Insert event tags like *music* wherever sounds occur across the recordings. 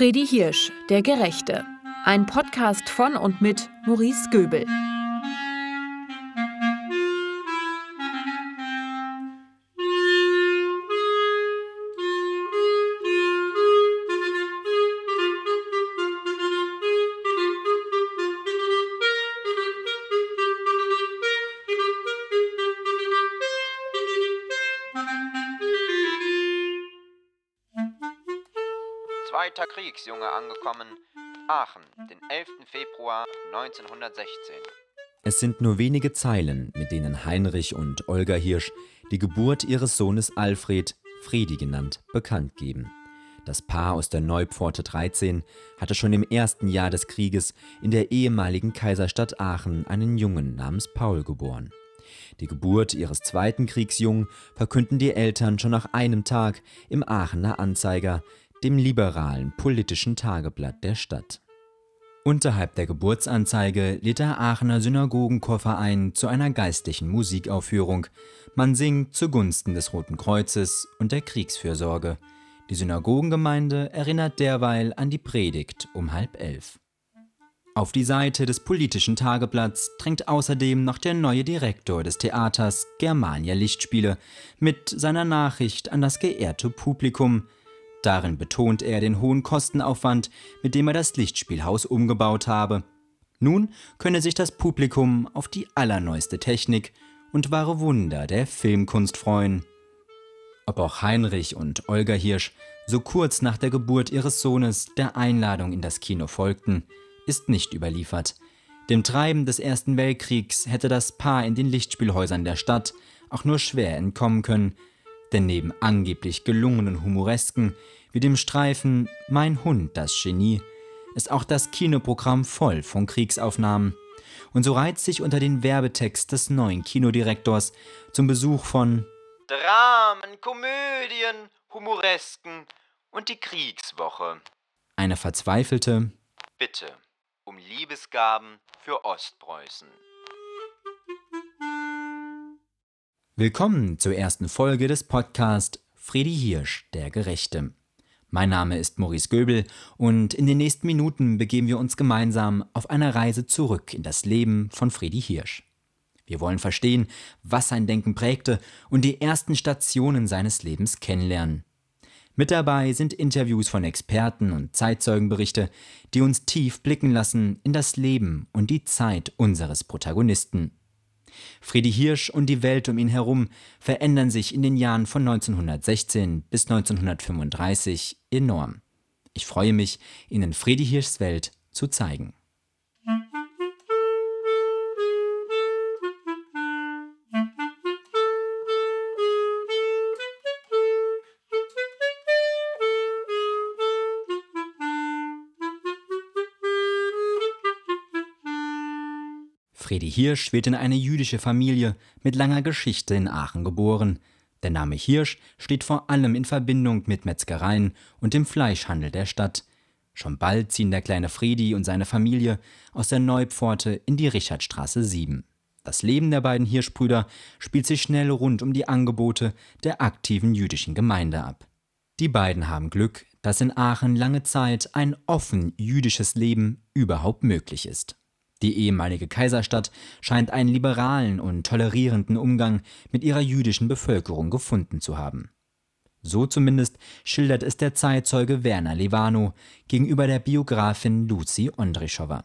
Fredi Hirsch, der Gerechte. Ein Podcast von und mit Maurice Göbel. 1916. Es sind nur wenige Zeilen, mit denen Heinrich und Olga Hirsch die Geburt ihres Sohnes Alfred, Fredi genannt, bekannt geben. Das Paar aus der Neupforte 13 hatte schon im ersten Jahr des Krieges in der ehemaligen Kaiserstadt Aachen einen Jungen namens Paul geboren. Die Geburt ihres zweiten Kriegsjungen verkünden die Eltern schon nach einem Tag im Aachener Anzeiger, dem liberalen politischen Tageblatt der Stadt. Unterhalb der Geburtsanzeige lädt der Aachener Synagogenchor ein zu einer geistlichen Musikaufführung. Man singt zugunsten des Roten Kreuzes und der Kriegsfürsorge. Die Synagogengemeinde erinnert derweil an die Predigt um halb elf. Auf die Seite des politischen Tageblatts drängt außerdem noch der neue Direktor des Theaters Germania Lichtspiele mit seiner Nachricht an das geehrte Publikum – Darin betont er den hohen Kostenaufwand, mit dem er das Lichtspielhaus umgebaut habe. Nun könne sich das Publikum auf die allerneueste Technik und wahre Wunder der Filmkunst freuen. Ob auch Heinrich und Olga Hirsch so kurz nach der Geburt ihres Sohnes der Einladung in das Kino folgten, ist nicht überliefert. Dem Treiben des Ersten Weltkriegs hätte das Paar in den Lichtspielhäusern der Stadt auch nur schwer entkommen können, denn neben angeblich gelungenen Humoresken wie dem Streifen Mein Hund, das Genie, ist auch das Kinoprogramm voll von Kriegsaufnahmen. Und so reizt sich unter den Werbetext des neuen Kinodirektors zum Besuch von Dramen, Komödien, Humoresken und die Kriegswoche. Eine verzweifelte Bitte um Liebesgaben für Ostpreußen. Willkommen zur ersten Folge des Podcasts Fredi Hirsch, der Gerechte. Mein Name ist Maurice Göbel und in den nächsten Minuten begeben wir uns gemeinsam auf eine Reise zurück in das Leben von Fredi Hirsch. Wir wollen verstehen, was sein Denken prägte und die ersten Stationen seines Lebens kennenlernen. Mit dabei sind Interviews von Experten und Zeitzeugenberichte, die uns tief blicken lassen in das Leben und die Zeit unseres Protagonisten. Friedi Hirsch und die Welt um ihn herum verändern sich in den Jahren von 1916 bis 1935 enorm. Ich freue mich, Ihnen Friedi Hirschs Welt zu zeigen. Fredi Hirsch wird in eine jüdische Familie mit langer Geschichte in Aachen geboren. Der Name Hirsch steht vor allem in Verbindung mit Metzgereien und dem Fleischhandel der Stadt. Schon bald ziehen der kleine Fredi und seine Familie aus der Neupforte in die Richardstraße 7. Das Leben der beiden Hirschbrüder spielt sich schnell rund um die Angebote der aktiven jüdischen Gemeinde ab. Die beiden haben Glück, dass in Aachen lange Zeit ein offen jüdisches Leben überhaupt möglich ist. Die ehemalige Kaiserstadt scheint einen liberalen und tolerierenden Umgang mit ihrer jüdischen Bevölkerung gefunden zu haben. So zumindest schildert es der Zeitzeuge Werner Levano gegenüber der Biografin Lucy Ondrischowa.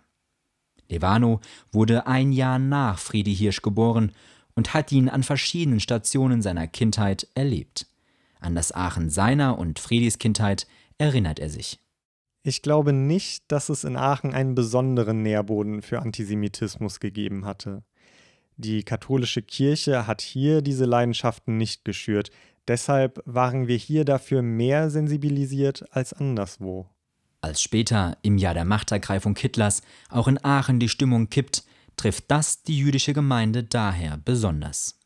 Levano wurde ein Jahr nach Friedi Hirsch geboren und hat ihn an verschiedenen Stationen seiner Kindheit erlebt. An das Aachen seiner und Friedis Kindheit erinnert er sich. Ich glaube nicht, dass es in Aachen einen besonderen Nährboden für Antisemitismus gegeben hatte. Die katholische Kirche hat hier diese Leidenschaften nicht geschürt, deshalb waren wir hier dafür mehr sensibilisiert als anderswo. Als später, im Jahr der Machtergreifung Hitlers, auch in Aachen die Stimmung kippt, trifft das die jüdische Gemeinde daher besonders.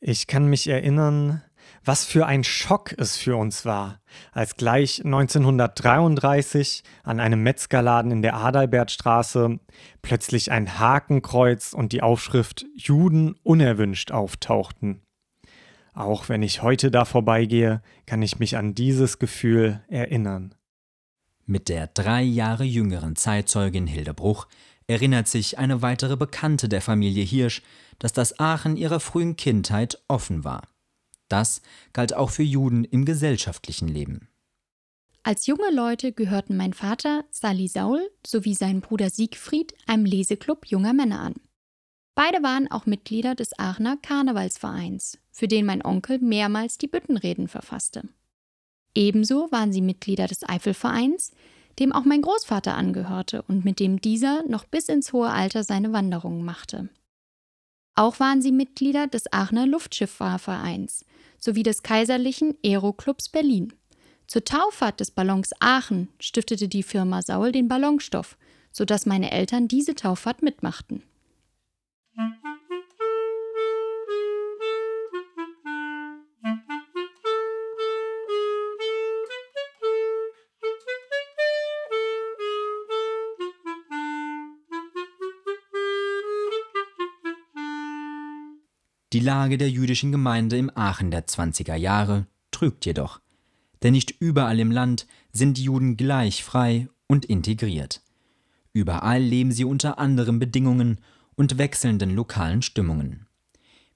Ich kann mich erinnern, was für ein Schock es für uns war, als gleich 1933 an einem Metzgerladen in der Adalbertstraße plötzlich ein Hakenkreuz und die Aufschrift Juden unerwünscht auftauchten. Auch wenn ich heute da vorbeigehe, kann ich mich an dieses Gefühl erinnern. Mit der drei Jahre jüngeren Zeitzeugin Hilde Bruch erinnert sich eine weitere Bekannte der Familie Hirsch, dass das Aachen ihrer frühen Kindheit offen war. Das galt auch für Juden im gesellschaftlichen Leben. Als junge Leute gehörten mein Vater Sally Saul sowie sein Bruder Siegfried einem Leseklub junger Männer an. Beide waren auch Mitglieder des Aachener Karnevalsvereins, für den mein Onkel mehrmals die Büttenreden verfasste. Ebenso waren sie Mitglieder des Eifelvereins, dem auch mein Großvater angehörte und mit dem dieser noch bis ins hohe Alter seine Wanderungen machte. Auch waren sie Mitglieder des Aachener Luftschifffahrvereins sowie des Kaiserlichen Aeroclubs Berlin. Zur Tauffahrt des Ballons Aachen stiftete die Firma Saul den Ballonstoff, sodass meine Eltern diese Tauffahrt mitmachten. Die Lage der jüdischen Gemeinde im Aachen der 20er Jahre trügt jedoch. Denn nicht überall im Land sind die Juden gleich frei und integriert. Überall leben sie unter anderen Bedingungen und wechselnden lokalen Stimmungen.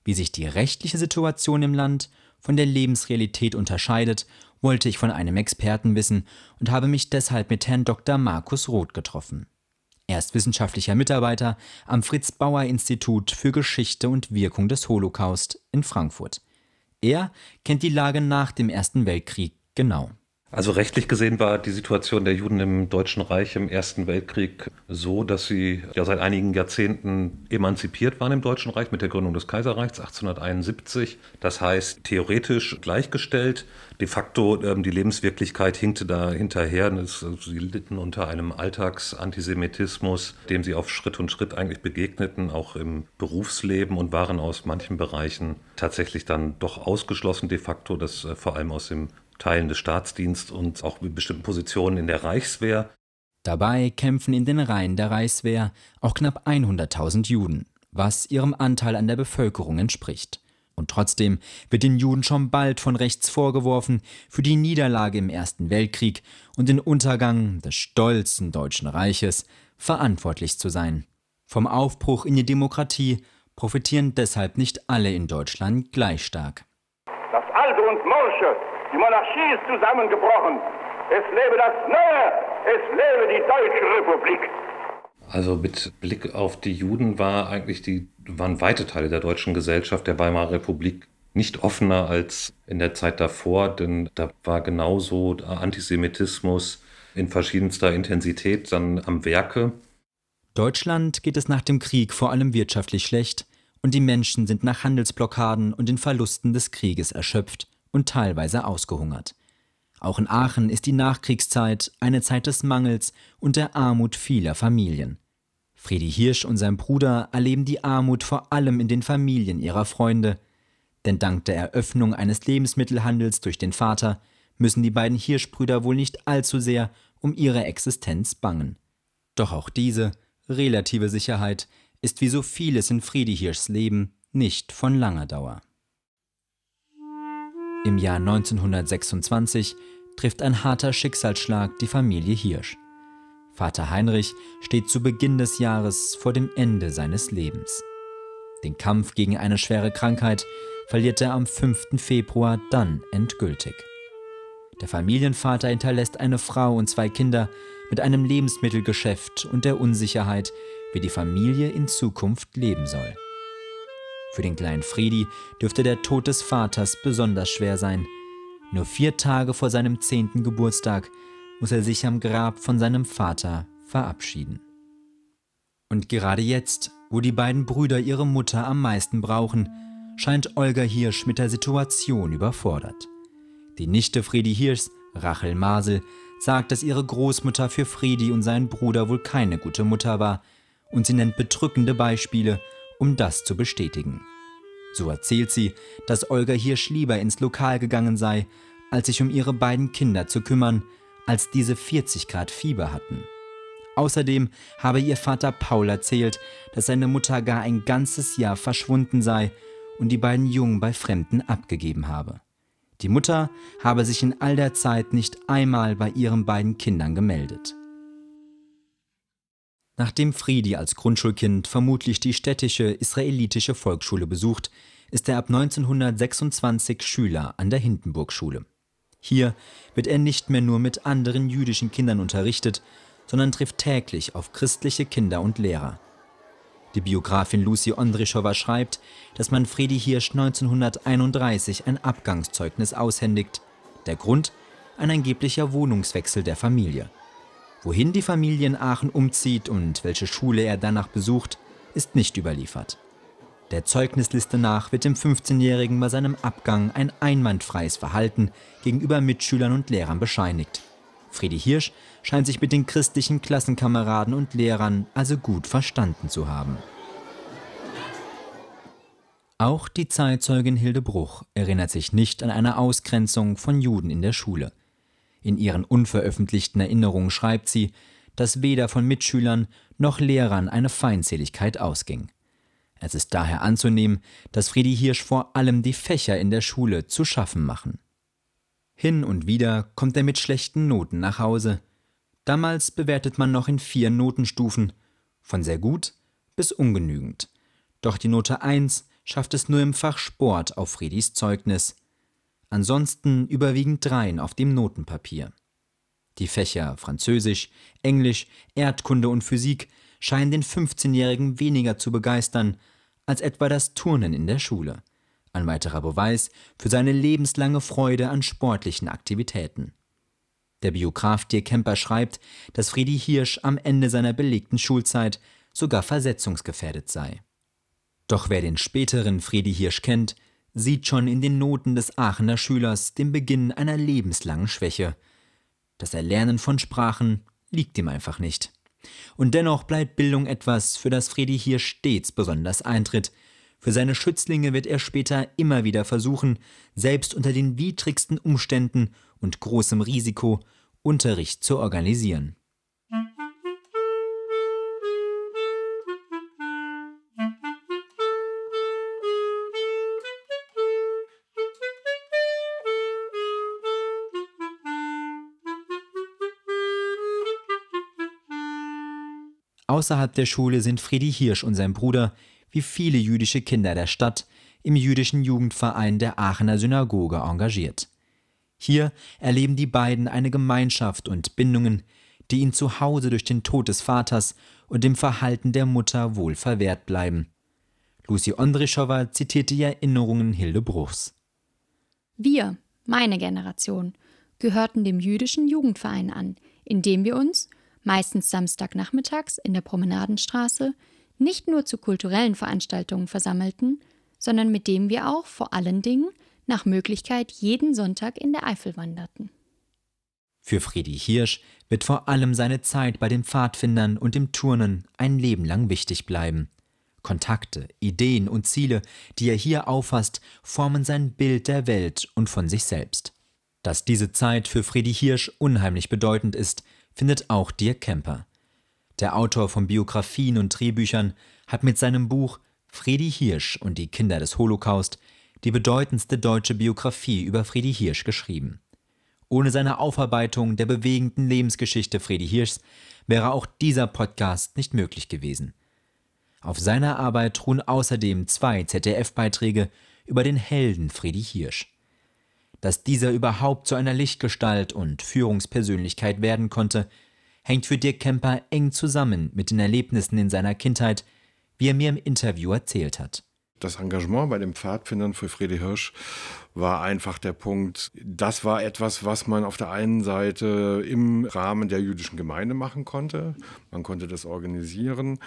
Wie sich die rechtliche Situation im Land von der Lebensrealität unterscheidet, wollte ich von einem Experten wissen und habe mich deshalb mit Herrn Dr. Markus Roth getroffen. Er ist wissenschaftlicher Mitarbeiter am Fritz Bauer Institut für Geschichte und Wirkung des Holocaust in Frankfurt. Er kennt die Lage nach dem Ersten Weltkrieg genau. Also rechtlich gesehen war die Situation der Juden im Deutschen Reich im Ersten Weltkrieg so, dass sie ja seit einigen Jahrzehnten emanzipiert waren im Deutschen Reich mit der Gründung des Kaiserreichs 1871. Das heißt theoretisch gleichgestellt. De facto ähm, die Lebenswirklichkeit hinkte da hinterher. sie litten unter einem Alltagsantisemitismus, dem sie auf Schritt und Schritt eigentlich begegneten, auch im Berufsleben und waren aus manchen Bereichen tatsächlich dann doch ausgeschlossen de facto, das äh, vor allem aus dem Teilen des Staatsdienstes und auch mit bestimmten Positionen in der Reichswehr. Dabei kämpfen in den Reihen der Reichswehr auch knapp 100.000 Juden, was ihrem Anteil an der Bevölkerung entspricht. Und trotzdem wird den Juden schon bald von rechts vorgeworfen, für die Niederlage im Ersten Weltkrieg und den Untergang des stolzen Deutschen Reiches verantwortlich zu sein. Vom Aufbruch in die Demokratie profitieren deshalb nicht alle in Deutschland gleich stark. Das Alte und Morsche Monarchie ist zusammengebrochen. Es lebe das Neue, es lebe die Deutsche Republik. Also mit Blick auf die Juden war eigentlich die, waren weite Teile der deutschen Gesellschaft der Weimarer Republik nicht offener als in der Zeit davor, denn da war genauso Antisemitismus in verschiedenster Intensität dann am Werke. Deutschland geht es nach dem Krieg vor allem wirtschaftlich schlecht und die Menschen sind nach Handelsblockaden und den Verlusten des Krieges erschöpft und teilweise ausgehungert. Auch in Aachen ist die Nachkriegszeit eine Zeit des Mangels und der Armut vieler Familien. Friedi Hirsch und sein Bruder erleben die Armut vor allem in den Familien ihrer Freunde, denn dank der Eröffnung eines Lebensmittelhandels durch den Vater müssen die beiden Hirschbrüder wohl nicht allzu sehr um ihre Existenz bangen. Doch auch diese relative Sicherheit ist wie so vieles in Friedi Hirschs Leben nicht von langer Dauer. Im Jahr 1926 trifft ein harter Schicksalsschlag die Familie Hirsch. Vater Heinrich steht zu Beginn des Jahres vor dem Ende seines Lebens. Den Kampf gegen eine schwere Krankheit verliert er am 5. Februar dann endgültig. Der Familienvater hinterlässt eine Frau und zwei Kinder mit einem Lebensmittelgeschäft und der Unsicherheit, wie die Familie in Zukunft leben soll. Für den kleinen Friedi dürfte der Tod des Vaters besonders schwer sein. Nur vier Tage vor seinem zehnten Geburtstag muss er sich am Grab von seinem Vater verabschieden. Und gerade jetzt, wo die beiden Brüder ihre Mutter am meisten brauchen, scheint Olga Hirsch mit der Situation überfordert. Die Nichte Friedi Hirschs, Rachel Masel, sagt, dass ihre Großmutter für Friedi und seinen Bruder wohl keine gute Mutter war, und sie nennt bedrückende Beispiele, um das zu bestätigen. So erzählt sie, dass Olga Hirsch lieber ins Lokal gegangen sei, als sich um ihre beiden Kinder zu kümmern, als diese 40 Grad Fieber hatten. Außerdem habe ihr Vater Paul erzählt, dass seine Mutter gar ein ganzes Jahr verschwunden sei und die beiden Jungen bei Fremden abgegeben habe. Die Mutter habe sich in all der Zeit nicht einmal bei ihren beiden Kindern gemeldet. Nachdem Friedi als Grundschulkind vermutlich die städtische israelitische Volksschule besucht, ist er ab 1926 Schüler an der Hindenburg-Schule. Hier wird er nicht mehr nur mit anderen jüdischen Kindern unterrichtet, sondern trifft täglich auf christliche Kinder und Lehrer. Die Biografin Lucy Ondrischowa schreibt, dass man Fredi Hirsch 1931 ein Abgangszeugnis aushändigt. Der Grund? Ein angeblicher Wohnungswechsel der Familie. Wohin die Familie in Aachen umzieht und welche Schule er danach besucht, ist nicht überliefert. Der Zeugnisliste nach wird dem 15-Jährigen bei seinem Abgang ein einwandfreies Verhalten gegenüber Mitschülern und Lehrern bescheinigt. Friedi Hirsch scheint sich mit den christlichen Klassenkameraden und Lehrern also gut verstanden zu haben. Auch die Zeitzeugin Hilde Bruch erinnert sich nicht an eine Ausgrenzung von Juden in der Schule. In ihren unveröffentlichten Erinnerungen schreibt sie, dass weder von Mitschülern noch Lehrern eine Feindseligkeit ausging. Es ist daher anzunehmen, dass Friedi Hirsch vor allem die Fächer in der Schule zu schaffen machen. Hin und wieder kommt er mit schlechten Noten nach Hause. Damals bewertet man noch in vier Notenstufen, von sehr gut bis ungenügend. Doch die Note 1 schafft es nur im Fach Sport auf Friedis Zeugnis. Ansonsten überwiegend Dreien auf dem Notenpapier. Die Fächer Französisch, Englisch, Erdkunde und Physik scheinen den 15-Jährigen weniger zu begeistern als etwa das Turnen in der Schule. Ein weiterer Beweis für seine lebenslange Freude an sportlichen Aktivitäten. Der Biograf Dirk Kemper schreibt, dass Friedi Hirsch am Ende seiner belegten Schulzeit sogar versetzungsgefährdet sei. Doch wer den späteren Friedi Hirsch kennt, sieht schon in den Noten des Aachener Schülers den Beginn einer lebenslangen Schwäche. Das Erlernen von Sprachen liegt ihm einfach nicht. Und dennoch bleibt Bildung etwas, für das Friedi Hirsch stets besonders eintritt, für seine Schützlinge wird er später immer wieder versuchen, selbst unter den widrigsten Umständen und großem Risiko Unterricht zu organisieren. Außerhalb der Schule sind Friedi Hirsch und sein Bruder wie viele jüdische Kinder der Stadt, im jüdischen Jugendverein der Aachener Synagoge engagiert. Hier erleben die beiden eine Gemeinschaft und Bindungen, die ihnen zu Hause durch den Tod des Vaters und dem Verhalten der Mutter wohl verwehrt bleiben. Lucy Ondrischowa zitiert die Erinnerungen Hilde Bruchs. Wir, meine Generation, gehörten dem jüdischen Jugendverein an, in dem wir uns, meistens Samstagnachmittags in der Promenadenstraße, nicht nur zu kulturellen Veranstaltungen versammelten, sondern mit dem wir auch vor allen Dingen nach Möglichkeit jeden Sonntag in der Eifel wanderten. Für Friedi Hirsch wird vor allem seine Zeit bei den Pfadfindern und dem Turnen ein Leben lang wichtig bleiben. Kontakte, Ideen und Ziele, die er hier auffasst, formen sein Bild der Welt und von sich selbst. Dass diese Zeit für Friedi Hirsch unheimlich bedeutend ist, findet auch Dirk Kemper. Der Autor von Biografien und Drehbüchern hat mit seinem Buch Friedi Hirsch und die Kinder des Holocaust die bedeutendste deutsche Biografie über Friedi Hirsch geschrieben. Ohne seine Aufarbeitung der bewegenden Lebensgeschichte Friedi Hirschs wäre auch dieser Podcast nicht möglich gewesen. Auf seiner Arbeit ruhen außerdem zwei ZDF-Beiträge über den Helden Friedi Hirsch. Dass dieser überhaupt zu einer Lichtgestalt und Führungspersönlichkeit werden konnte, hängt für Dirk Kemper eng zusammen mit den Erlebnissen in seiner Kindheit, wie er mir im Interview erzählt hat. Das Engagement bei den Pfadfindern für Friede Hirsch war einfach der Punkt, das war etwas, was man auf der einen Seite im Rahmen der jüdischen Gemeinde machen konnte. Man konnte das organisieren.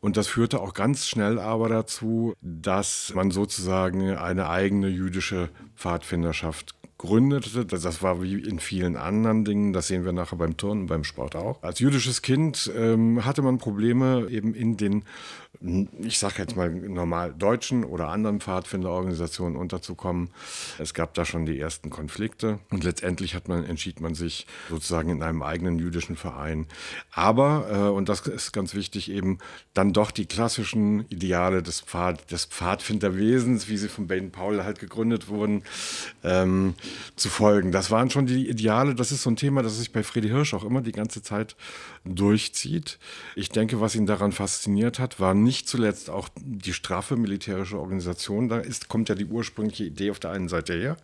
Und das führte auch ganz schnell aber dazu, dass man sozusagen eine eigene jüdische Pfadfinderschaft gründete. Das war wie in vielen anderen Dingen, das sehen wir nachher beim Turnen, beim Sport auch. Als jüdisches Kind ähm, hatte man Probleme eben in den, ich sage jetzt mal normal deutschen oder anderen Pfadfinderorganisationen unterzukommen. Es gab da schon die ersten Konflikte und letztendlich hat man, entschied man sich sozusagen in einem eigenen jüdischen Verein. Aber, äh, und das ist ganz wichtig, eben dann doch die klassischen Ideale des, Pfad, des Pfadfinderwesens, wie sie von Baden Powell halt gegründet wurden, ähm, zu folgen. Das waren schon die Ideale. Das ist so ein Thema, das sich bei Friedi Hirsch auch immer die ganze Zeit durchzieht. Ich denke, was ihn daran fasziniert hat, war nicht zuletzt auch die straffe militärische Organisation. Da ist, kommt ja die ursprüngliche Idee auf der einen Seite her.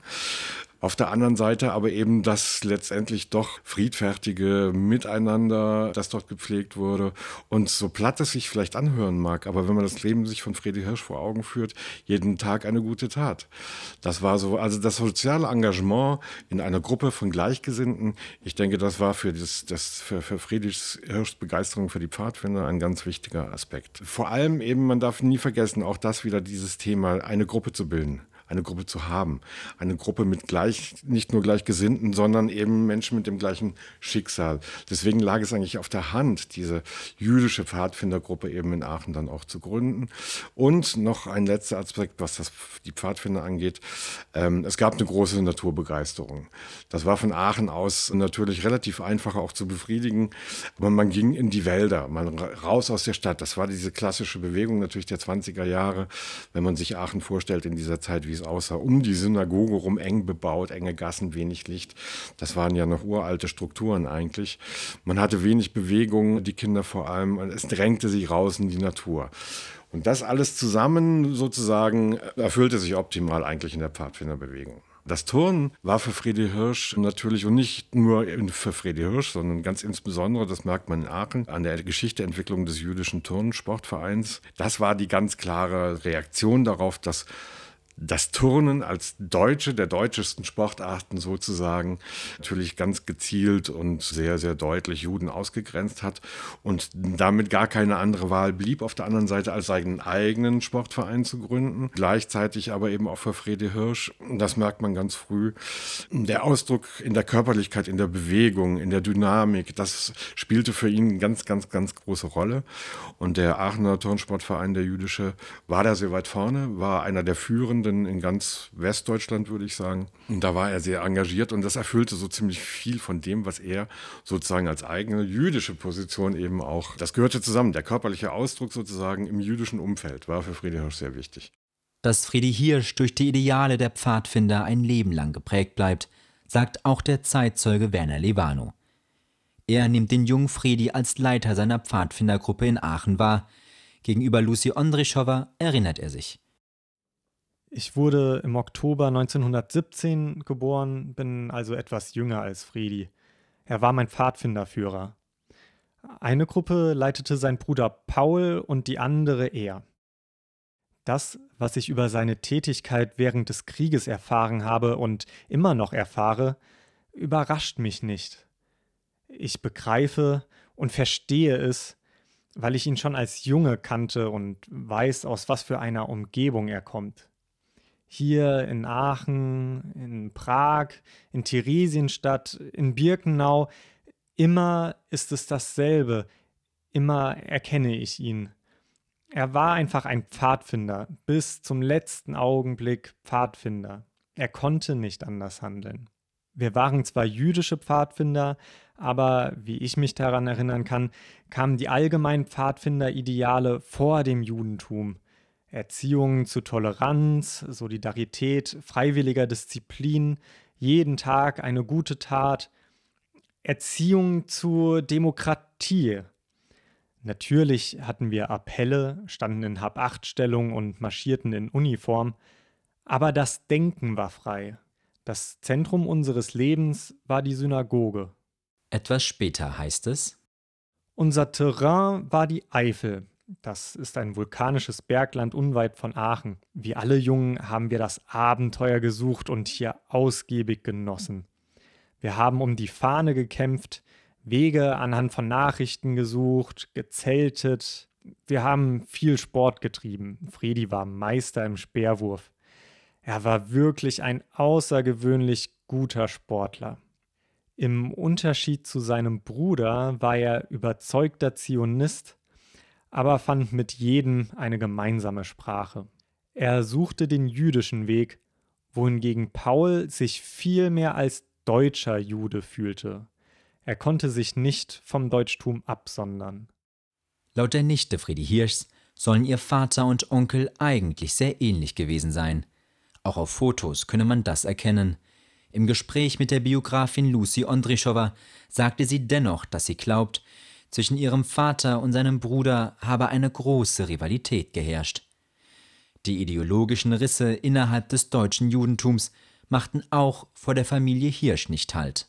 Auf der anderen Seite aber eben das letztendlich doch friedfertige Miteinander, das dort gepflegt wurde. Und so platt es sich vielleicht anhören mag, aber wenn man das Leben sich von Friedrich Hirsch vor Augen führt, jeden Tag eine gute Tat. Das war so, also das soziale Engagement in einer Gruppe von Gleichgesinnten, ich denke, das war für, das, das, für, für Friedrich Hirschs Begeisterung für die Pfadfinder ein ganz wichtiger Aspekt. Vor allem eben, man darf nie vergessen, auch das wieder dieses Thema, eine Gruppe zu bilden eine Gruppe zu haben. Eine Gruppe mit gleich, nicht nur Gleichgesinnten, sondern eben Menschen mit dem gleichen Schicksal. Deswegen lag es eigentlich auf der Hand, diese jüdische Pfadfindergruppe eben in Aachen dann auch zu gründen. Und noch ein letzter Aspekt, was das, die Pfadfinder angeht. Ähm, es gab eine große Naturbegeisterung. Das war von Aachen aus natürlich relativ einfach auch zu befriedigen. Aber man ging in die Wälder, man raus aus der Stadt. Das war diese klassische Bewegung natürlich der 20er Jahre, wenn man sich Aachen vorstellt in dieser Zeit, wie es aussah, um die Synagoge rum eng bebaut, enge Gassen, wenig Licht. Das waren ja noch uralte Strukturen eigentlich. Man hatte wenig Bewegung, die Kinder vor allem, es drängte sich raus in die Natur. Und das alles zusammen sozusagen erfüllte sich optimal eigentlich in der Pfadfinderbewegung. Das Turnen war für Friedi Hirsch natürlich und nicht nur für Friedi Hirsch, sondern ganz insbesondere, das merkt man in Aachen, an der Geschichteentwicklung des jüdischen Turnsportvereins. Das war die ganz klare Reaktion darauf, dass das Turnen als deutsche, der deutschesten Sportarten sozusagen, natürlich ganz gezielt und sehr, sehr deutlich Juden ausgegrenzt hat und damit gar keine andere Wahl blieb, auf der anderen Seite als seinen eigenen Sportverein zu gründen. Gleichzeitig aber eben auch für Fredi Hirsch, das merkt man ganz früh, der Ausdruck in der Körperlichkeit, in der Bewegung, in der Dynamik, das spielte für ihn ganz, ganz, ganz große Rolle. Und der Aachener Turnsportverein, der jüdische, war da sehr weit vorne, war einer der führenden Studenten in ganz Westdeutschland, würde ich sagen. Und da war er sehr engagiert und das erfüllte so ziemlich viel von dem, was er sozusagen als eigene jüdische Position eben auch, das gehörte zusammen. Der körperliche Ausdruck sozusagen im jüdischen Umfeld war für Friedrich Hirsch sehr wichtig. Dass Friedi Hirsch durch die Ideale der Pfadfinder ein Leben lang geprägt bleibt, sagt auch der Zeitzeuge Werner Levano. Er nimmt den jungen Friedi als Leiter seiner Pfadfindergruppe in Aachen wahr. Gegenüber Lucy Ondrischowa erinnert er sich. Ich wurde im Oktober 1917 geboren, bin also etwas jünger als Friedi. Er war mein Pfadfinderführer. Eine Gruppe leitete sein Bruder Paul und die andere er. Das, was ich über seine Tätigkeit während des Krieges erfahren habe und immer noch erfahre, überrascht mich nicht. Ich begreife und verstehe es, weil ich ihn schon als Junge kannte und weiß, aus was für einer Umgebung er kommt hier in Aachen, in Prag, in Theresienstadt, in Birkenau, immer ist es dasselbe, immer erkenne ich ihn. Er war einfach ein Pfadfinder, bis zum letzten Augenblick Pfadfinder. Er konnte nicht anders handeln. Wir waren zwar jüdische Pfadfinder, aber wie ich mich daran erinnern kann, kamen die allgemeinen Pfadfinderideale vor dem Judentum. Erziehung zu Toleranz, Solidarität, freiwilliger Disziplin, jeden Tag eine gute Tat, Erziehung zu Demokratie. Natürlich hatten wir Appelle, standen in Hab-Acht-Stellung und marschierten in Uniform, aber das Denken war frei. Das Zentrum unseres Lebens war die Synagoge. Etwas später heißt es, Unser Terrain war die Eifel, das ist ein vulkanisches Bergland unweit von Aachen. Wie alle Jungen haben wir das Abenteuer gesucht und hier ausgiebig genossen. Wir haben um die Fahne gekämpft, Wege anhand von Nachrichten gesucht, gezeltet. Wir haben viel Sport getrieben. Fredi war Meister im Speerwurf. Er war wirklich ein außergewöhnlich guter Sportler. Im Unterschied zu seinem Bruder war er überzeugter Zionist aber fand mit jedem eine gemeinsame Sprache. Er suchte den jüdischen Weg, wohingegen Paul sich viel mehr als deutscher Jude fühlte. Er konnte sich nicht vom Deutschtum absondern. Laut der Nichte Friedi Hirschs sollen ihr Vater und Onkel eigentlich sehr ähnlich gewesen sein. Auch auf Fotos könne man das erkennen. Im Gespräch mit der Biografin Lucy Ondrischowa sagte sie dennoch, dass sie glaubt, zwischen ihrem Vater und seinem Bruder habe eine große Rivalität geherrscht. Die ideologischen Risse innerhalb des deutschen Judentums machten auch vor der Familie Hirsch nicht Halt.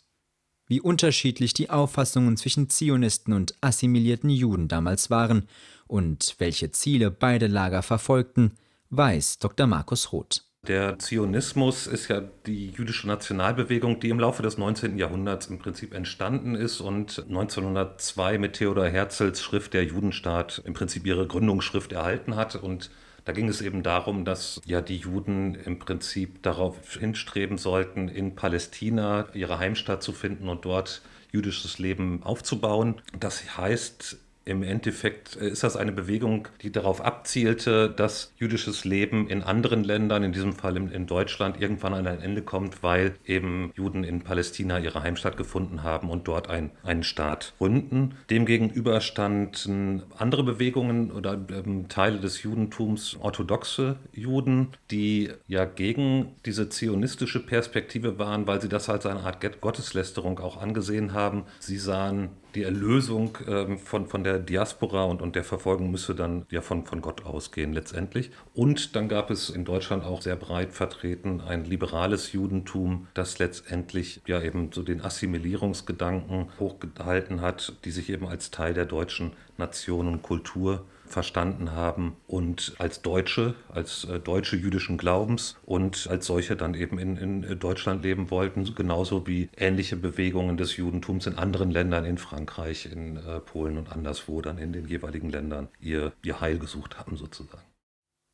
Wie unterschiedlich die Auffassungen zwischen Zionisten und assimilierten Juden damals waren und welche Ziele beide Lager verfolgten, weiß Dr. Markus Roth. Der Zionismus ist ja die jüdische Nationalbewegung, die im Laufe des 19. Jahrhunderts im Prinzip entstanden ist und 1902 mit Theodor Herzls Schrift Der Judenstaat im Prinzip ihre Gründungsschrift erhalten hat. Und da ging es eben darum, dass ja die Juden im Prinzip darauf hinstreben sollten, in Palästina ihre Heimstatt zu finden und dort jüdisches Leben aufzubauen. Das heißt, im Endeffekt äh, ist das eine Bewegung, die darauf abzielte, dass jüdisches Leben in anderen Ländern, in diesem Fall in, Deutschland, irgendwann an ein Ende kommt, weil eben Juden in Palästina ihre Heimstatt gefunden haben und dort ein, einen Staat gründen. Demgegenüber standen andere Bewegungen oder ähm, Teile des Judentums, orthodoxe Juden, die ja gegen diese zionistische Perspektive waren, weil sie das als eine Art Gotteslästerung auch angesehen haben. Sie sahen die Erlösung ähm, von, von der Diaspora und, und der Verfolgung müsse dann ja von, von Gott ausgehen letztendlich. Und dann gab es in Deutschland auch sehr breit vertreten ein liberales Judentum, das letztendlich ja eben so den Assimilierungsgedanken hochgehalten hat, die sich eben als Teil der deutschen Nation und Kultur verstanden haben und als Deutsche, als äh, Deutsche jüdischen Glaubens und als solche dann eben in, in Deutschland leben wollten, genauso wie ähnliche Bewegungen des Judentums in anderen Ländern, in Frankreich, in äh, Polen und anderswo dann in den jeweiligen Ländern ihr, ihr Heil gesucht haben sozusagen.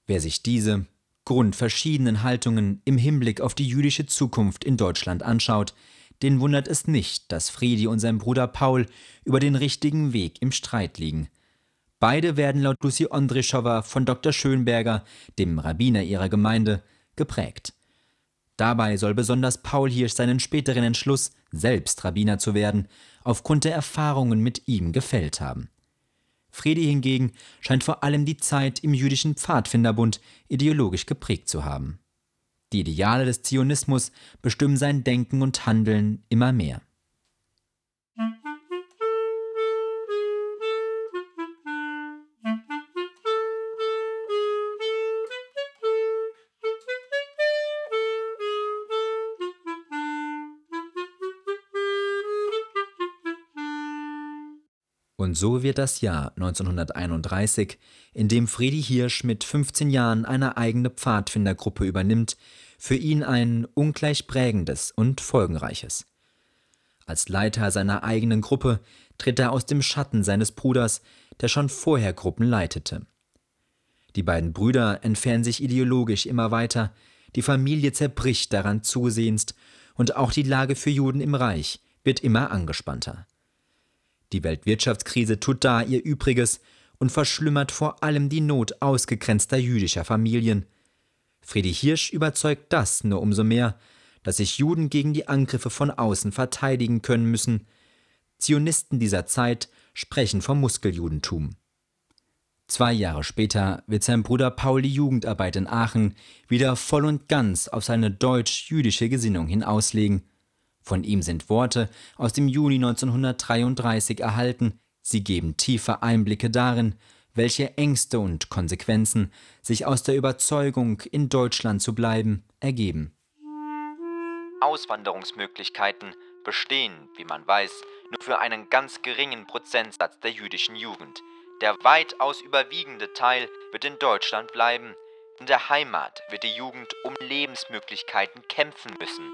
Wer sich diese grundverschiedenen Haltungen im Hinblick auf die jüdische Zukunft in Deutschland anschaut, den wundert es nicht, dass Friedi und sein Bruder Paul über den richtigen Weg im Streit liegen. Beide werden laut Lucy Ondrischowa von Dr. Schönberger, dem Rabbiner ihrer Gemeinde, geprägt. Dabei soll besonders Paul Hirsch seinen späteren Entschluss, selbst Rabbiner zu werden, aufgrund der Erfahrungen mit ihm gefällt haben. Fredi hingegen scheint vor allem die Zeit im jüdischen Pfadfinderbund ideologisch geprägt zu haben. Die Ideale des Zionismus bestimmen sein Denken und Handeln immer mehr. Und so wird das Jahr 1931, in dem Fredi Hirsch mit 15 Jahren eine eigene Pfadfindergruppe übernimmt, für ihn ein ungleich prägendes und folgenreiches. Als Leiter seiner eigenen Gruppe tritt er aus dem Schatten seines Bruders, der schon vorher Gruppen leitete. Die beiden Brüder entfernen sich ideologisch immer weiter, die Familie zerbricht daran zusehends, und auch die Lage für Juden im Reich wird immer angespannter. Die Weltwirtschaftskrise tut da ihr Übriges und verschlimmert vor allem die Not ausgegrenzter jüdischer Familien. Friedrich Hirsch überzeugt das nur umso mehr, dass sich Juden gegen die Angriffe von außen verteidigen können müssen. Zionisten dieser Zeit sprechen vom Muskeljudentum. Zwei Jahre später wird sein Bruder Paul die Jugendarbeit in Aachen wieder voll und ganz auf seine deutsch-jüdische Gesinnung hin auslegen von ihm sind Worte aus dem Juni 1933 erhalten, sie geben tiefe Einblicke darin, welche Ängste und Konsequenzen sich aus der Überzeugung, in Deutschland zu bleiben, ergeben. Auswanderungsmöglichkeiten bestehen, wie man weiß, nur für einen ganz geringen Prozentsatz der jüdischen Jugend. Der weitaus überwiegende Teil wird in Deutschland bleiben. In der Heimat wird die Jugend um Lebensmöglichkeiten kämpfen müssen.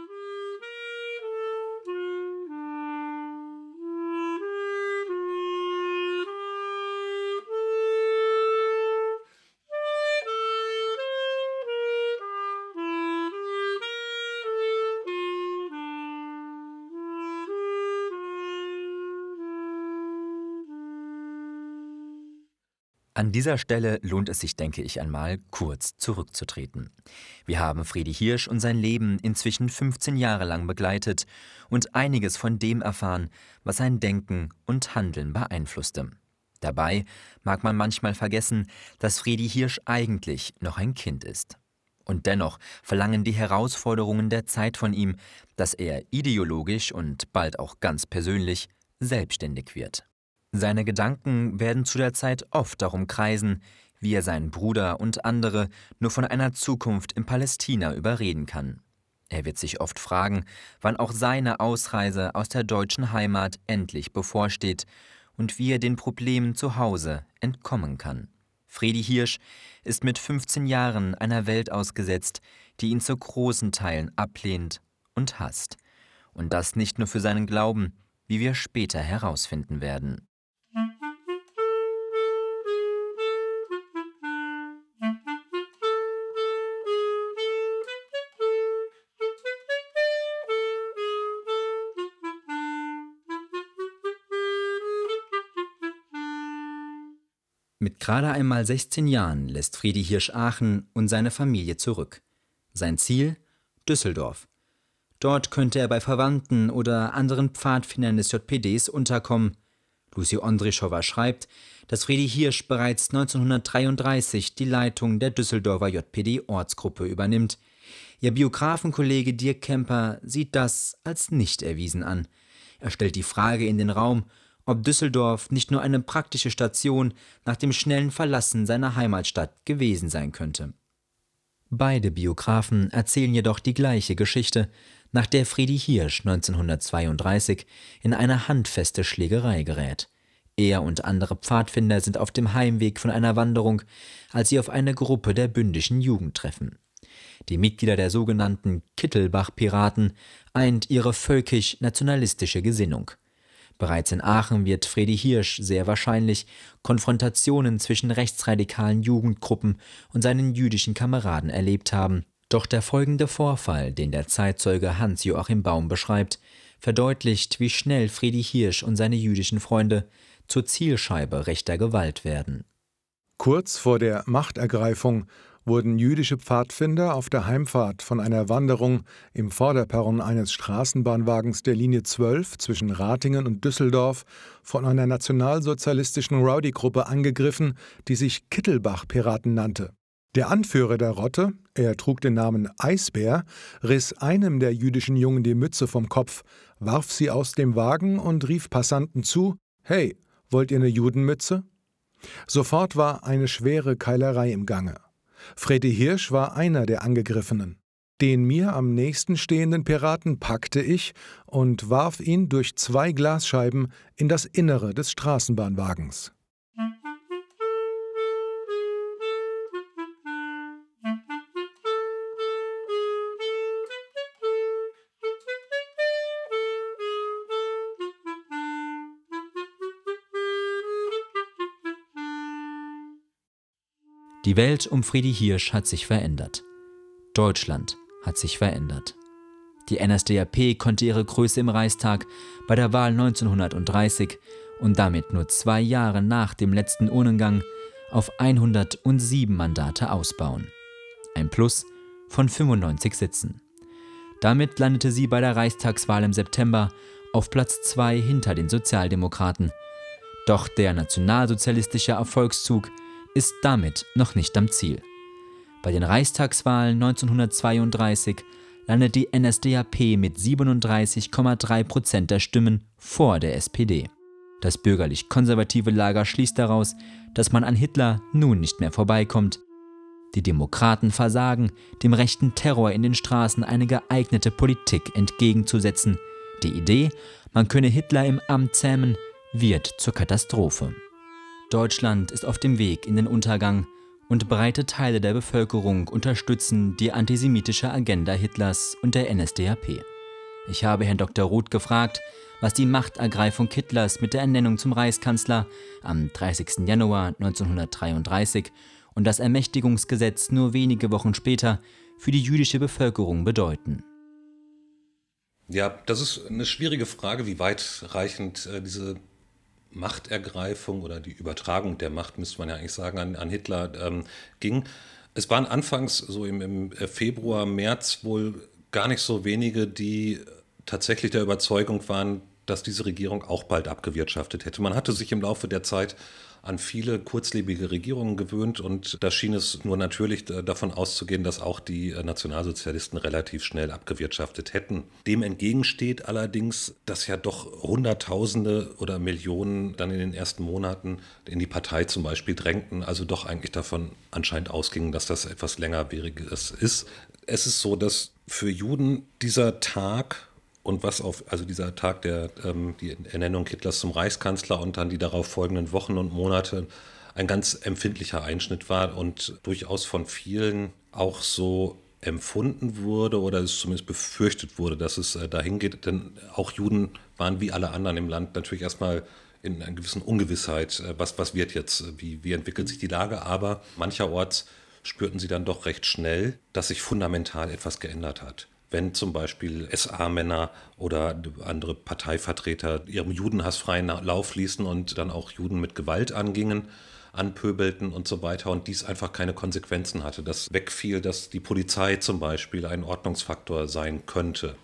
An dieser Stelle lohnt es sich, denke ich einmal, kurz zurückzutreten. Wir haben Friedi Hirsch und sein Leben inzwischen 15 Jahre lang begleitet und einiges von dem erfahren, was sein Denken und Handeln beeinflusste. Dabei mag man manchmal vergessen, dass Friedi Hirsch eigentlich noch ein Kind ist. Und dennoch verlangen die Herausforderungen der Zeit von ihm, dass er ideologisch und bald auch ganz persönlich selbstständig wird. Seine Gedanken werden zu der Zeit oft darum kreisen, wie er seinen Bruder und andere nur von einer Zukunft in Palästina überreden kann. Er wird sich oft fragen, wann auch seine Ausreise aus der deutschen Heimat endlich bevorsteht und wie er den Problemen zu Hause entkommen kann. Fredi Hirsch ist mit 15 Jahren einer Welt ausgesetzt, die ihn zu großen Teilen ablehnt und hasst. Und das nicht nur für seinen Glauben, wie wir später herausfinden werden. Gerade einmal 16 Jahren lässt Friedi Hirsch Aachen und seine Familie zurück. Sein Ziel? Düsseldorf. Dort könnte er bei Verwandten oder anderen Pfadfindern des JPDs unterkommen. Lucy Ondrischowa schreibt, dass Friedi Hirsch bereits 1933 die Leitung der Düsseldorfer JPD-Ortsgruppe übernimmt. Ihr Biografenkollege Dirk Kemper sieht das als nicht erwiesen an. Er stellt die Frage in den Raum, ob Düsseldorf nicht nur eine praktische Station nach dem schnellen Verlassen seiner Heimatstadt gewesen sein könnte. Beide Biografen erzählen jedoch die gleiche Geschichte, nach der Friedi Hirsch 1932 in eine handfeste Schlägerei gerät. Er und andere Pfadfinder sind auf dem Heimweg von einer Wanderung, als sie auf eine Gruppe der bündischen Jugend treffen. Die Mitglieder der sogenannten Kittelbach-Piraten eint ihre völkisch-nationalistische Gesinnung. Bereits in Aachen wird Fredi Hirsch sehr wahrscheinlich Konfrontationen zwischen rechtsradikalen Jugendgruppen und seinen jüdischen Kameraden erlebt haben. Doch der folgende Vorfall, den der Zeitzeuge Hans-Joachim Baum beschreibt, verdeutlicht, wie schnell Fredi Hirsch und seine jüdischen Freunde zur Zielscheibe rechter Gewalt werden. Kurz vor der Machtergreifung wurden jüdische Pfadfinder auf der Heimfahrt von einer Wanderung im Vorderperron eines Straßenbahnwagens der Linie 12 zwischen Ratingen und Düsseldorf von einer nationalsozialistischen Rowdy-Gruppe angegriffen, die sich Kittelbach-Piraten nannte. Der Anführer der Rotte, er trug den Namen Eisbär, riss einem der jüdischen Jungen die Mütze vom Kopf, warf sie aus dem Wagen und rief Passanten zu: Hey, wollt ihr eine Judenmütze? Sofort war eine schwere Keilerei im Gange. Freddy Hirsch war einer der Angegriffenen. Den mir am nächsten stehenden Piraten packte ich und warf ihn durch zwei Glasscheiben in das Innere des Straßenbahnwagens. Die Welt um Friedi Hirsch hat sich verändert. Deutschland hat sich verändert. Die NSDAP konnte ihre Größe im Reichstag bei der Wahl 1930 und damit nur zwei Jahre nach dem letzten Urnengang auf 107 Mandate ausbauen. Ein Plus von 95 Sitzen. Damit landete sie bei der Reichstagswahl im September auf Platz 2 hinter den Sozialdemokraten. Doch der nationalsozialistische Erfolgszug ist damit noch nicht am Ziel. Bei den Reichstagswahlen 1932 landet die NSDAP mit 37,3 Prozent der Stimmen vor der SPD. Das bürgerlich-konservative Lager schließt daraus, dass man an Hitler nun nicht mehr vorbeikommt. Die Demokraten versagen, dem rechten Terror in den Straßen eine geeignete Politik entgegenzusetzen. Die Idee, man könne Hitler im Amt zähmen, wird zur Katastrophe. Deutschland ist auf dem Weg in den Untergang und breite Teile der Bevölkerung unterstützen die antisemitische Agenda Hitlers und der NSDAP. Ich habe Herrn Dr. Roth gefragt, was die Machtergreifung Hitlers mit der Ernennung zum Reichskanzler am 30. Januar 1933 und das Ermächtigungsgesetz nur wenige Wochen später für die jüdische Bevölkerung bedeuten. Ja, das ist eine schwierige Frage, wie weitreichend äh, diese Machtergreifung oder die Übertragung der Macht, müsste man ja eigentlich sagen, an, an Hitler ähm, ging. Es waren anfangs so im, im Februar, März wohl gar nicht so wenige, die tatsächlich der Überzeugung waren, dass diese Regierung auch bald abgewirtschaftet hätte. Man hatte sich im Laufe der Zeit an viele kurzlebige Regierungen gewöhnt und da schien es nur natürlich davon auszugehen, dass auch die Nationalsozialisten relativ schnell abgewirtschaftet hätten. Dem entgegensteht allerdings, dass ja doch Hunderttausende oder Millionen dann in den ersten Monaten in die Partei zum Beispiel drängten, also doch eigentlich davon anscheinend ausgingen, dass das etwas längerwieriges ist. Es ist so, dass für Juden dieser Tag und was auf, also dieser Tag der ähm, die Ernennung Hitlers zum Reichskanzler und dann die darauf folgenden Wochen und Monate ein ganz empfindlicher Einschnitt war und durchaus von vielen auch so empfunden wurde oder es zumindest befürchtet wurde, dass es äh, dahin geht. Denn auch Juden waren wie alle anderen im Land natürlich erstmal in einer gewissen Ungewissheit, äh, was, was wird jetzt, wie, wie entwickelt sich die Lage. Aber mancherorts spürten sie dann doch recht schnell, dass sich fundamental etwas geändert hat wenn zum Beispiel SA-Männer oder andere Parteivertreter ihrem Judenhass freien Lauf ließen und dann auch Juden mit Gewalt angingen, anpöbelten und so weiter und dies einfach keine Konsequenzen hatte. Dass wegfiel, dass die Polizei zum Beispiel ein Ordnungsfaktor sein könnte.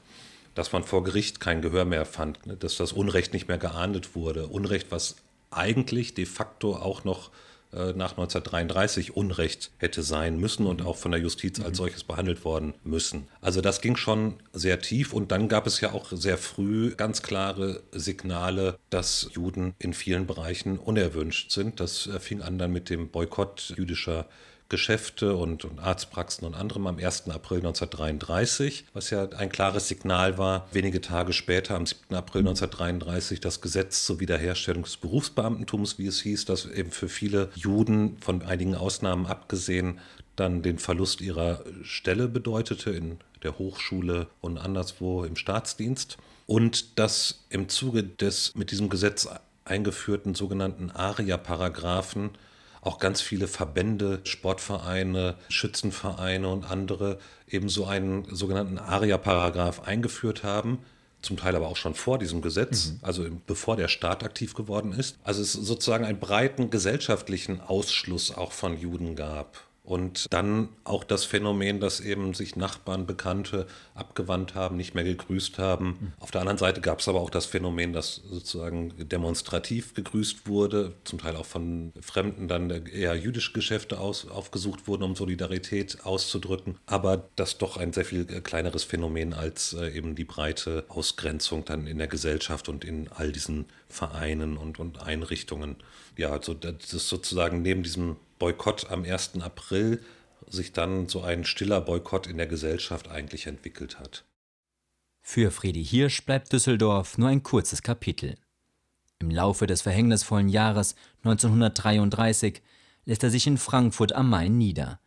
Dass man vor Gericht kein Gehör mehr fand, dass das Unrecht nicht mehr geahndet wurde. Unrecht, was eigentlich de facto auch noch nach 1933 Unrecht hätte sein müssen und auch von der Justiz als solches behandelt worden müssen. Also das ging schon sehr tief und dann gab es ja auch sehr früh ganz klare Signale, dass Juden in vielen Bereichen unerwünscht sind. Das äh, fing an dann mit dem Boykott jüdischer Geschäfte und, und, Arztpraxen und anderem am 1. April 1933, was ja ein klares Signal war. Wenige Tage später, am 7. April 1933, das Gesetz zur Wiederherstellung des Berufsbeamtentums, wie es hieß, das eben für viele Juden, von einigen Ausnahmen abgesehen, dann den Verlust ihrer Stelle bedeutete in der Hochschule und anderswo im Staatsdienst. Und das im Zuge des mit diesem Gesetz eingeführten sogenannten ARIA-Paragraphen auch ganz viele Verbände, Sportvereine, Schützenvereine und andere eben so einen sogenannten ARIA-Paragraph eingeführt haben, zum Teil aber auch schon vor diesem Gesetz, mhm. also bevor der Staat aktiv geworden ist. Also es sozusagen einen breiten gesellschaftlichen Ausschluss auch von Juden gab. Und dann auch das Phänomen, dass eben sich Nachbarn, Bekannte abgewandt haben, nicht mehr gegrüßt haben. Auf der anderen Seite gab es aber auch das Phänomen, dass sozusagen demonstrativ gegrüßt wurde, zum Teil auch von Fremden dann eher jüdische Geschäfte aus, aufgesucht wurden, um Solidarität auszudrücken. Aber das doch ein sehr viel kleineres Phänomen als äh, eben die breite Ausgrenzung dann in der Gesellschaft und in all diesen Vereinen und, und Einrichtungen. Ja, also das ist sozusagen neben diesem Boykott am 1. April sich dann so ein stiller Boykott in der Gesellschaft eigentlich entwickelt hat. Für Friedi Hirsch bleibt Düsseldorf nur ein kurzes Kapitel. Im Laufe des verhängnisvollen Jahres 1933 lässt er sich in Frankfurt am Main nieder.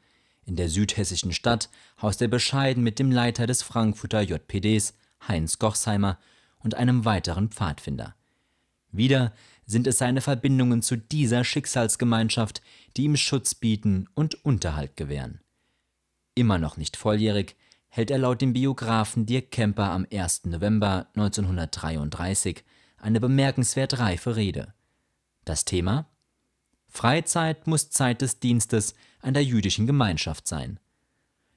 In der südhessischen Stadt haust er bescheiden mit dem Leiter des Frankfurter JPDs, Heinz Gochsheimer, und einem weiteren Pfadfinder. Wieder sind es seine Verbindungen zu dieser Schicksalsgemeinschaft, die ihm Schutz bieten und Unterhalt gewähren. Immer noch nicht volljährig, hält er laut dem Biografen Dirk Kemper am 1. November 1933 eine bemerkenswert reife Rede. Das Thema? Freizeit muss Zeit des Dienstes an der jüdischen Gemeinschaft sein.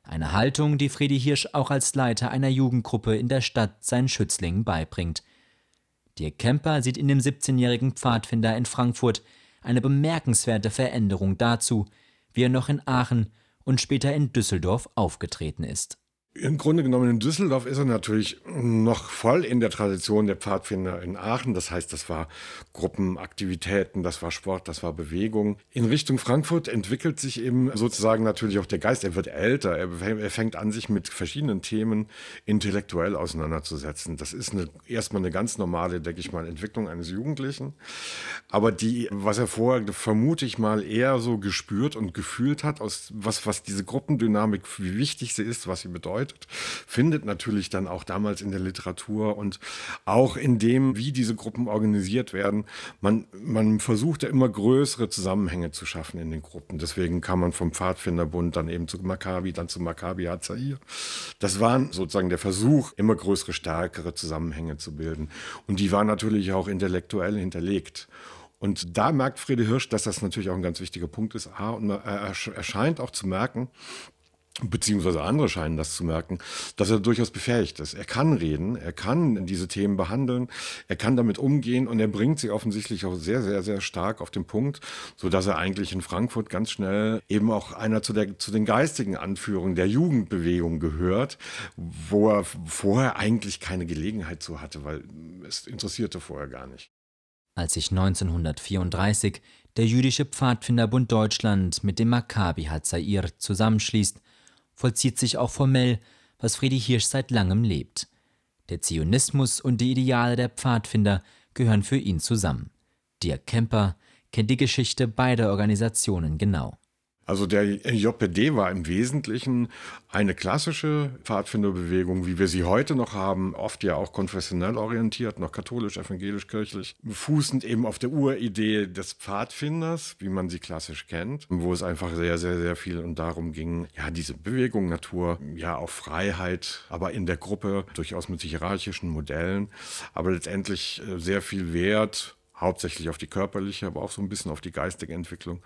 Eine Haltung, die Friedi Hirsch auch als Leiter einer Jugendgruppe in der Stadt seinen Schützlingen beibringt – Dirk Kemper sieht in dem 17-jährigen Pfadfinder in Frankfurt eine bemerkenswerte Veränderung dazu, wie er noch in Aachen und später in Düsseldorf aufgetreten ist. Im Grunde genommen in Düsseldorf ist er natürlich noch voll in der Tradition der Pfadfinder in Aachen. Das heißt, das war Gruppenaktivitäten, das war Sport, das war Bewegung. In Richtung Frankfurt entwickelt sich eben sozusagen natürlich auch der Geist. Er wird älter. Er fängt an, sich mit verschiedenen Themen intellektuell auseinanderzusetzen. Das ist eine, erstmal eine ganz normale, denke ich mal, Entwicklung eines Jugendlichen. Aber die, was er vorher, vermute ich mal, eher so gespürt und gefühlt hat, aus was, was diese Gruppendynamik, wie wichtig sie ist, was sie bedeutet, bedeutet, findet natürlich dann auch damals in der Literatur und auch in dem, wie diese Gruppen organisiert werden. Man, man versucht ja immer größere Zusammenhänge zu schaffen in den Gruppen. Deswegen kam man vom Pfadfinderbund dann eben zu Maccabi, dann zu Maccabi Hazair. Das war sozusagen der Versuch, immer größere, stärkere Zusammenhänge zu bilden. Und die waren natürlich auch intellektuell hinterlegt. Und da merkt Friede Hirsch, dass das natürlich auch ein ganz wichtiger Punkt ist. A, und er scheint auch zu merken, beziehungsweise andere scheinen das zu merken, dass er durchaus befähigt ist. Er kann reden, er kann diese Themen behandeln, er kann damit umgehen und er bringt sie offensichtlich auch sehr, sehr, sehr stark auf den Punkt, so dass er eigentlich in Frankfurt ganz schnell eben auch einer zu, der, zu den geistigen Anführungen der Jugendbewegung gehört, wo er vorher eigentlich keine Gelegenheit zu hatte, weil es interessierte vorher gar nicht. Als sich 1934 der jüdische Pfadfinderbund Deutschland mit dem Maccabi Hatzair zusammenschließt, vollzieht sich auch formell, was Friedi Hirsch seit langem lebt. Der Zionismus und die Ideale der Pfadfinder gehören für ihn zusammen. Dirk Kemper kennt die Geschichte beider Organisationen genau. Also der JPD war im Wesentlichen eine klassische Pfadfinderbewegung, wie wir sie heute noch haben, oft ja auch konfessionell orientiert, noch katholisch, evangelisch, kirchlich, fußend eben auf der Uridee des Pfadfinders, wie man sie klassisch kennt, wo es einfach sehr, sehr, sehr viel und darum ging, ja, diese Bewegung Natur, ja, auf Freiheit, aber in der Gruppe, durchaus mit hierarchischen Modellen, aber letztendlich äh, sehr viel Wert hauptsächlich auf die körperliche, aber auch so ein bisschen auf die geistige Entwicklung.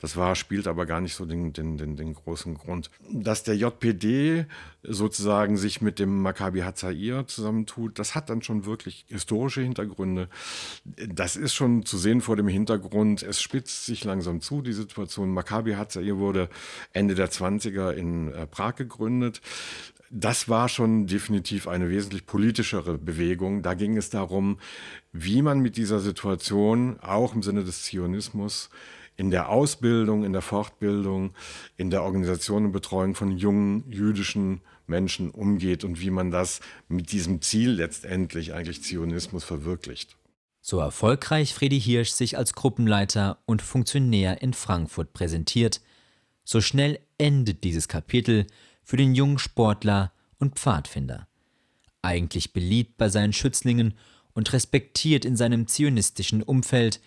Das war, spielt aber gar nicht so den, den, den, den großen Grund. Dass der JPD sozusagen sich mit dem Maccabi Hatzair zusammentut, das hat dann schon wirklich historische Hintergründe. Das ist schon zu sehen vor dem Hintergrund, es spitzt sich langsam zu, die Situation. Maccabi Hatzair wurde Ende der 20er in äh, Prag gegründet das war schon definitiv eine wesentlich politischere Bewegung. Da ging es darum, wie man mit dieser Situation auch im Sinne des Zionismus in der Ausbildung, in der Fortbildung, in der Organisation und Betreuung von jungen jüdischen Menschen umgeht und wie man das mit diesem Ziel letztendlich eigentlich Zionismus verwirklicht. So erfolgreich Friedi Hirsch sich als Gruppenleiter und Funktionär in Frankfurt präsentiert, so schnell endet dieses Kapitel für den jungen Sportler und Pfadfinder. Eigentlich beliebt bei seinen Schützlingen und respektiert in seinem zionistischen Umfeld,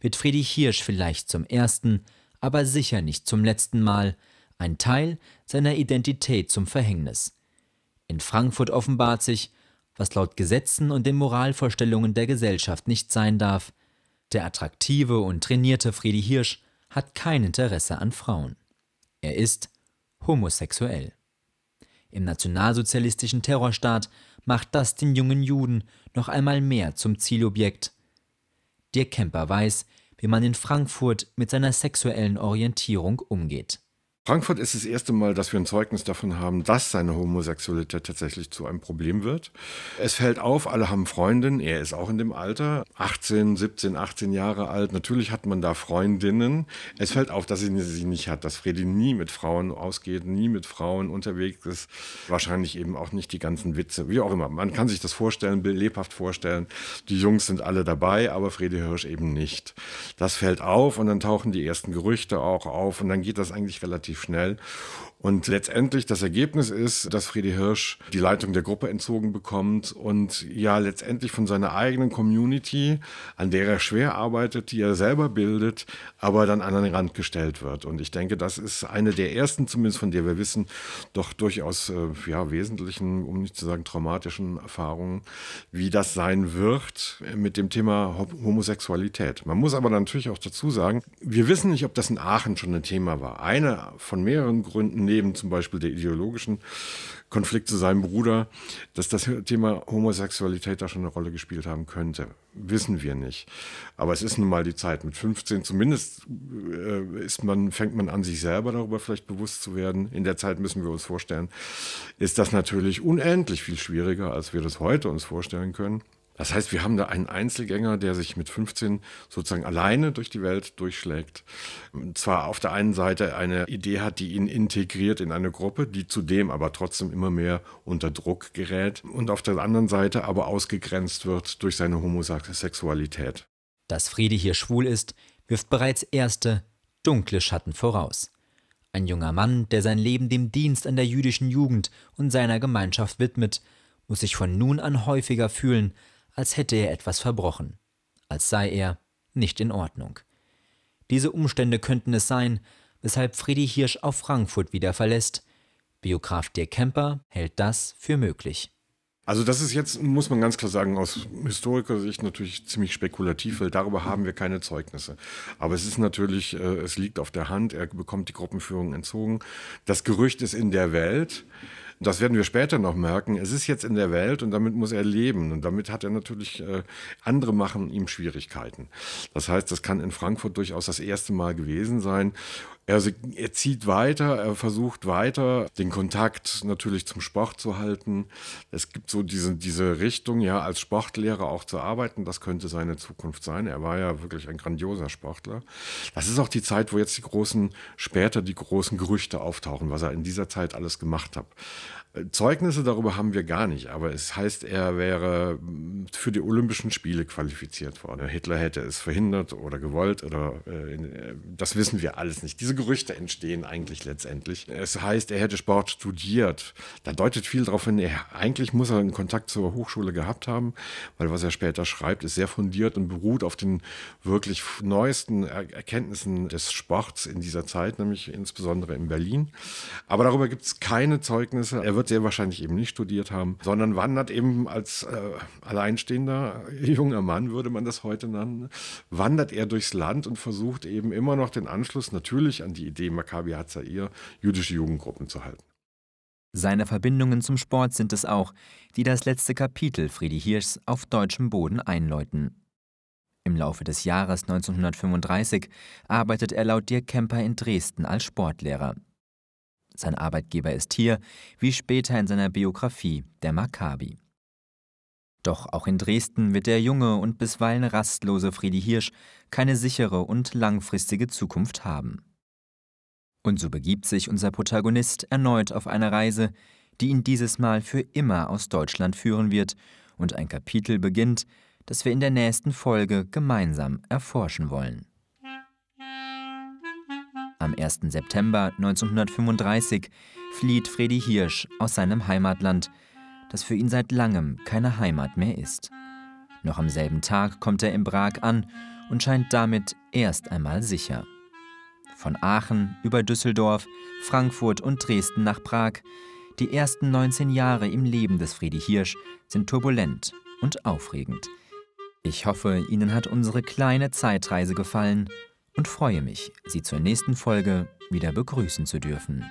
wird Friedrich Hirsch vielleicht zum ersten, aber sicher nicht zum letzten Mal ein Teil seiner Identität zum Verhängnis. In Frankfurt offenbart sich, was laut Gesetzen und den Moralvorstellungen der Gesellschaft nicht sein darf. Der attraktive und trainierte Friedi Hirsch hat kein Interesse an Frauen. Er ist homosexuell. Im nationalsozialistischen Terrorstaat macht das den jungen Juden noch einmal mehr zum Zielobjekt. Dirk Kemper weiß, wie man in Frankfurt mit seiner sexuellen Orientierung umgeht. Frankfurt ist das erste Mal, dass wir ein Zeugnis davon haben, dass seine Homosexualität tatsächlich zu einem Problem wird. Es fällt auf, alle haben Freundinnen, er ist auch in dem Alter, 18, 17, 18 Jahre alt. Natürlich hat man da Freundinnen. Es fällt auf, dass er sie nicht hat, dass Fredi nie mit Frauen ausgeht, nie mit Frauen unterwegs ist. Wahrscheinlich eben auch nicht die ganzen Witze, wie auch immer. Man kann sich das vorstellen, lebhaft vorstellen. Die Jungs sind alle dabei, aber Fredi Hirsch eben nicht. Das fällt auf und dann tauchen die ersten Gerüchte auch auf und dann geht das eigentlich relativ relativ schnell. Und letztendlich das Ergebnis ist, dass Friedi Hirsch die Leitung der Gruppe entzogen bekommt und ja letztendlich von seiner eigenen Community, an der er schwer arbeitet, die er selber bildet, aber dann an den Rand gestellt wird. Und ich denke, das ist eine der ersten, zumindest von der wir wissen, doch durchaus äh, ja, wesentlichen, um nicht zu sagen traumatischen Erfahrungen, wie das sein wird mit dem Thema Homosexualität. Man muss aber natürlich auch dazu sagen, wir wissen nicht, ob das in Aachen schon ein Thema war. Eine von mehreren Gründen neben zum Beispiel der ideologischen Konflikt zu seinem Bruder, dass das Thema Homosexualität da schon eine Rolle gespielt haben könnte. Wissen wir nicht. Aber es ist nun mal die Zeit mit 15. Zumindest äh, ist man, fängt man an, sich selber darüber vielleicht bewusst zu werden. In der Zeit müssen wir uns vorstellen, ist das natürlich unendlich viel schwieriger, als wir das heute uns vorstellen können. Das heißt, wir haben da einen Einzelgänger, der sich mit 15 sozusagen alleine durch die Welt durchschlägt. Zwar auf der einen Seite eine Idee hat, die ihn integriert in eine Gruppe, die zudem aber trotzdem immer mehr unter Druck gerät und auf der anderen Seite aber ausgegrenzt wird durch seine Homosexualität. Dass Friede hier schwul ist, wirft bereits erste, dunkle Schatten voraus. Ein junger Mann, der sein Leben dem Dienst an der jüdischen Jugend und seiner Gemeinschaft widmet, muss sich von nun an häufiger fühlen, als hätte er etwas verbrochen, als sei er nicht in Ordnung. Diese Umstände könnten es sein, weshalb Friedi Hirsch auf Frankfurt wieder verlässt. Biograf Dirk Kemper hält das für möglich. Also das ist jetzt, muss man ganz klar sagen, aus Historikersicht natürlich ziemlich spekulativ, weil darüber haben wir keine Zeugnisse. Aber es ist natürlich, äh, es liegt auf der Hand, er bekommt die Gruppenführung entzogen. Das Gerücht ist in der Welt. Das werden wir später noch merken. Es ist jetzt in der Welt und damit muss er leben. Und damit hat er natürlich, äh, andere machen ihm Schwierigkeiten. Das heißt, das kann in Frankfurt durchaus das erste Mal gewesen sein. Er, er zieht weiter, er versucht weiter, den Kontakt natürlich zum Sport zu halten. Es gibt so diese, diese Richtung, ja, als Sportlehrer auch zu arbeiten. Das könnte seine Zukunft sein. Er war ja wirklich ein grandioser Sportler. Das ist auch die Zeit, wo jetzt die großen, später die großen Gerüchte auftauchen, was er in dieser Zeit alles gemacht hat. Zeugnisse darüber haben wir gar nicht, aber es heißt, er wäre für die Olympischen Spiele qualifiziert worden. Hitler hätte es verhindert oder gewollt oder äh, das wissen wir alles nicht. Diese Gerüchte entstehen eigentlich letztendlich. Es heißt, er hätte Sport studiert. Da deutet viel darauf hin, er, eigentlich muss er einen Kontakt zur Hochschule gehabt haben, weil was er später schreibt, ist sehr fundiert und beruht auf den wirklich neuesten Erkenntnissen des Sports in dieser Zeit, nämlich insbesondere in Berlin. Aber darüber gibt es keine Zeugnisse. Er wird sehr wahrscheinlich eben nicht studiert haben, sondern wandert eben als äh, alleinstehender *laughs* junger Mann, würde man das heute nennen, wandert er durchs Land und versucht eben immer noch den Anschluss natürlich an die Idee Maccabi Hatzair, jüdische Jugendgruppen zu halten. Seine Verbindungen zum Sport sind es auch, die das letzte Kapitel Friedi Hirschs auf deutschem Boden einläuten. Im Laufe des Jahres 1935 arbeitet er laut Dirk Kemper in Dresden als Sportlehrer. Sein Arbeitgeber ist hier, wie später in seiner Biografie, der Maccabi. Doch auch in Dresden wird der junge und bisweilen rastlose Friedi Hirsch keine sichere und langfristige Zukunft haben. Und so begibt sich unser Protagonist erneut auf eine Reise, die ihn dieses Mal für immer aus Deutschland führen wird und ein Kapitel beginnt, das wir in der nächsten Folge gemeinsam erforschen wollen. Am 1. September 1935 flieht Fredi Hirsch aus seinem Heimatland, das für ihn seit langem keine Heimat mehr ist. Noch am selben Tag kommt er in Prag an und scheint damit erst einmal sicher. Von Aachen über Düsseldorf, Frankfurt und Dresden nach Prag, die ersten 19 Jahre im Leben des Friedi Hirsch sind turbulent und aufregend. Ich hoffe, Ihnen hat unsere kleine Zeitreise gefallen und freue mich, Sie zur nächsten Folge wieder begrüßen zu dürfen.